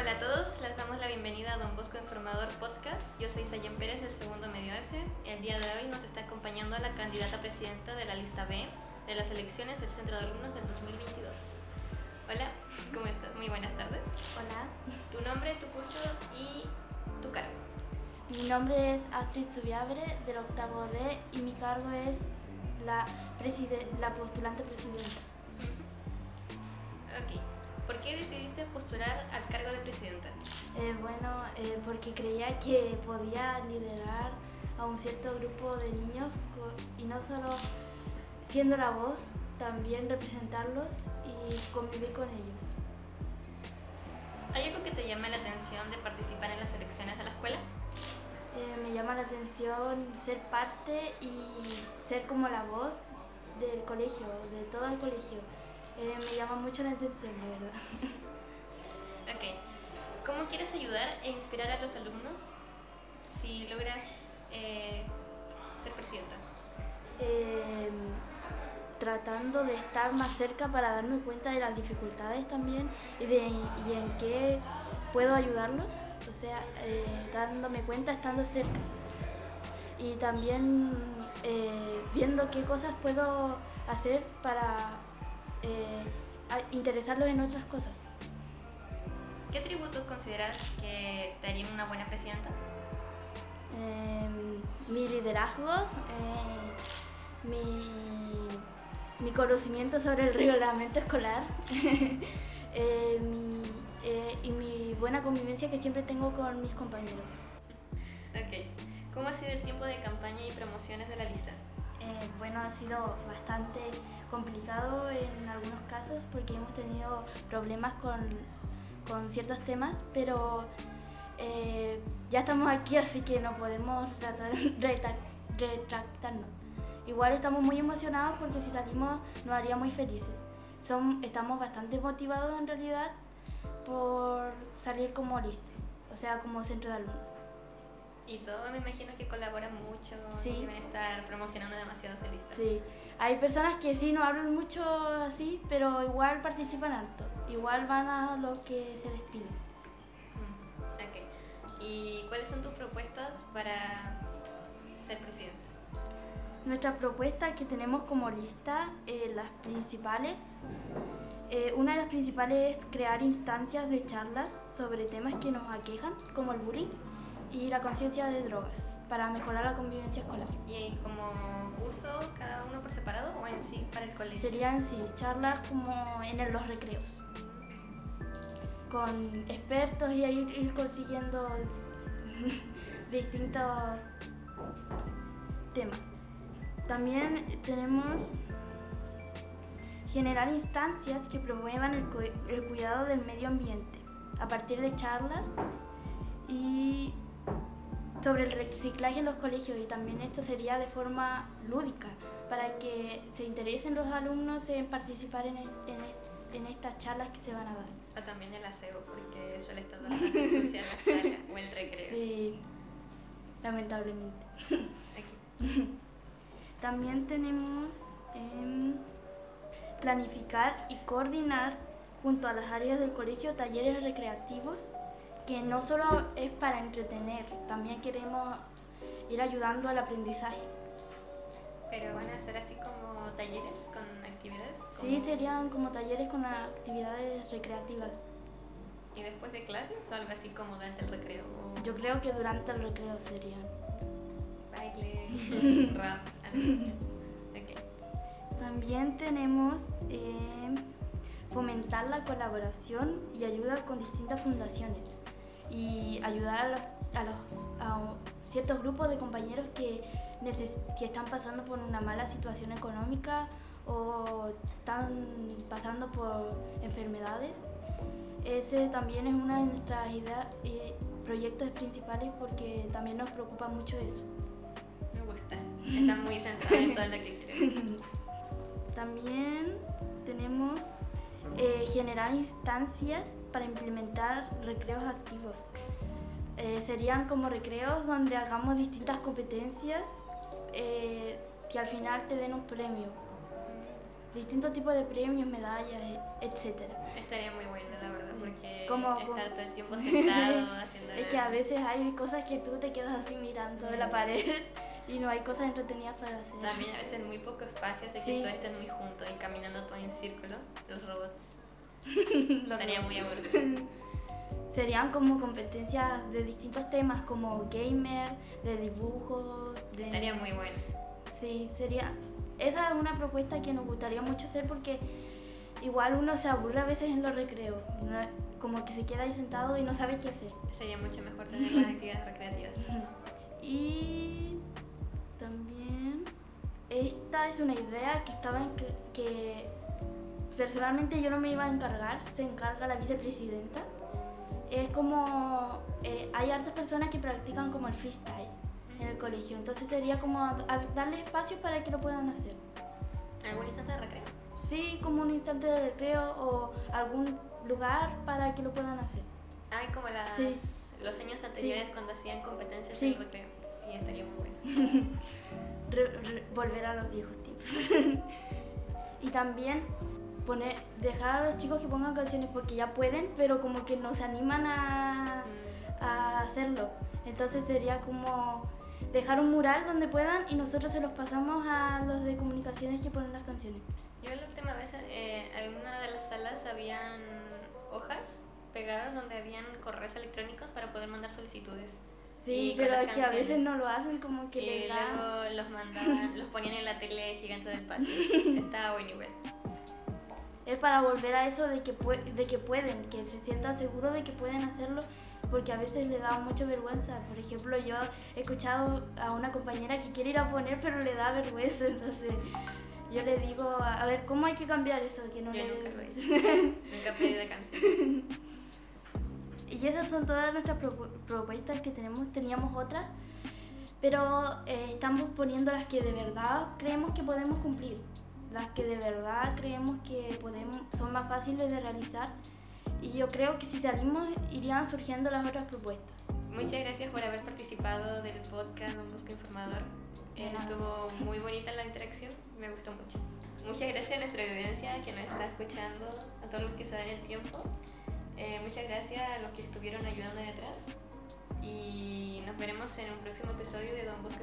Hola a todos, les damos la bienvenida a Don Bosco Informador Podcast. Yo soy Sayen Pérez del segundo medio F. El día de hoy nos está acompañando la candidata presidenta de la lista B de las elecciones del Centro de Alumnos del 2022. Hola, ¿cómo estás? Muy buenas tardes. Hola, Tu nombre, tu curso y tu cargo. mi nombre es Astrid Subiabre del octavo D y mi cargo es la, la postulante presidenta. Ok. ¿Por qué decidiste postular al cargo de presidenta? Eh, bueno, eh, porque creía que podía liderar a un cierto grupo de niños y no solo siendo la voz, también representarlos y convivir con ellos. ¿Hay algo que te llame la atención de participar en las elecciones de la escuela? Eh, me llama la atención ser parte y ser como la voz del colegio, de todo el colegio. Eh, me llama mucho la atención, la verdad. Ok. ¿Cómo quieres ayudar e inspirar a los alumnos si logras eh, ser presidenta? Eh, tratando de estar más cerca para darme cuenta de las dificultades también y, de, y en qué puedo ayudarlos, o sea, eh, dándome cuenta estando cerca. Y también eh, viendo qué cosas puedo hacer para eh, interesarlos en otras cosas. ¿Qué atributos consideras que te harían una buena presidenta? Eh, mi liderazgo, eh, mi, mi conocimiento sobre el reglamento escolar eh, mi, eh, y mi buena convivencia que siempre tengo con mis compañeros. Ok. ¿Cómo ha sido el tiempo de campaña y promociones de la lista? Eh, bueno, ha sido bastante complicado en algunos casos porque hemos tenido problemas con, con ciertos temas, pero eh, ya estamos aquí así que no podemos retractarnos. Igual estamos muy emocionados porque si salimos nos haría muy felices. Estamos bastante motivados en realidad por salir como lista, o sea, como centro de alumnos. Y todo me imagino que colaboran mucho Sí. y deben estar promocionando demasiado su lista. Sí, hay personas que sí no hablan mucho así, pero igual participan harto. Igual van a lo que se les pide. Mm, Ok. ¿Y cuáles son tus propuestas para ser presidenta? Nuestras propuestas que tenemos como lista, eh, las principales, eh, una de las principales es crear instancias de charlas sobre temas que nos aquejan, como el bullying y la conciencia de drogas, para mejorar la convivencia escolar. ¿Y como curso cada uno por separado o en sí para el colegio? Serían, sí, charlas como en los recreos, con expertos y ir, ir consiguiendo distintos temas. También tenemos generar instancias que promuevan el, cu- el cuidado del medio ambiente a partir de charlas y sobre el reciclaje en los colegios y también esto sería de forma lúdica para que se interesen los alumnos en participar en, el- en est- en estas charlas que se van a dar. O también el aseo, porque suele estar sucia la sala o el recreo. Sí, lamentablemente. Aquí. También tenemos em, planificar y coordinar junto a las áreas del colegio talleres recreativos que no solo es para entretener, también queremos ir ayudando al aprendizaje. Pero van a ser así como talleres con actividades. Sí, como- serían como talleres con actividades recreativas. ¿Y después de clases o algo así como durante el recreo? O Yo creo que durante el recreo serían. baile, rap. También tenemos eh, fomentar la colaboración y ayuda con distintas fundaciones y ayudar a, los- a los- a ciertos grupos de compañeros que, neces- que están pasando por una mala situación económica o están pasando por enfermedades. Ese también es una de nuestras ideas y proyectos principales porque también nos preocupa mucho eso. Me gusta. Están muy centrados en todo lo que quieren. También tenemos eh, generar instancias para implementar recreos activos. Eh, serían como recreos donde hagamos distintas competencias eh, que al final te den un premio. Distintos tipos de premios, medallas, etc. Estaría muy bueno, la verdad. porque Como- estar todo el tiempo sentado haciendo Es que a veces hay cosas que tú te quedas así mirando la pared y no hay cosas entretenidas para hacer. También a veces muy poco espacio, así Sí. que todos estén muy juntos y caminando todos en círculo, los robots. Los Estaría robots. muy aburrido. Serían como competencias de distintos temas como gamer, de dibujos, de... Estaría muy bueno. Sí, sería... Esa es una propuesta que nos gustaría mucho hacer porque igual uno se aburre a veces en los recreos, ¿no? como que se queda ahí sentado y no sabe qué hacer. Sería mucho mejor tener las actividades recreativas. Y también esta es una idea que estaba en que, que personalmente yo no me iba a encargar, se encarga la vicepresidenta. Es como eh, hay hartas personas que practican como el freestyle en el colegio, entonces sería como a- a darle espacio para que lo puedan hacer. ¿Algún instante de recreo? Sí, como un instante de recreo o algún lugar para que lo puedan hacer. Hay como las, Sí. los años anteriores cuando hacían competencias Sí. en recreo. Sí, estaría muy bueno. Re- re- volver a los viejos tiempos. y también poner, dejar a los chicos que pongan canciones porque ya pueden, pero como que no se animan a, Mm, a hacerlo. Entonces sería como dejar un mural donde puedan y nosotros se los pasamos a los de comunicaciones que ponen las canciones. Yo la última vez eh, en una de las salas habían hojas pegadas donde habían correos electrónicos para poder mandar solicitudes. Sí, pero que a veces no lo hacen como que y luego los mandaban, los ponían en la tele gigante del patio. Estaba buen nivel. Es para volver a eso de que, de que pueden, que se sientan seguros de que pueden hacerlo, porque a veces le da mucha vergüenza. Por ejemplo, yo he escuchado a una compañera que quiere ir a poner, pero le da vergüenza. Entonces, yo le digo, a ver, ¿cómo hay que cambiar eso? Que no Yo le dé vergüenza. Nunca pedí de. Y esas son todas nuestras propu- propuestas que tenemos. Teníamos otras, pero eh, estamos poniendo las que de verdad creemos que podemos cumplir. Las que de verdad creemos que podemos, son más fáciles de realizar. Y yo creo que si salimos irían surgiendo las otras propuestas. Muchas gracias por haber participado del podcast Un Busco Informador. Estuvo muy bonita la interacción, me gustó mucho. Muchas gracias a nuestra audiencia que nos está escuchando, a todos los que se dan el tiempo. Eh, muchas gracias a los que estuvieron ayudando detrás. Y nos veremos en un próximo episodio de Don Bosco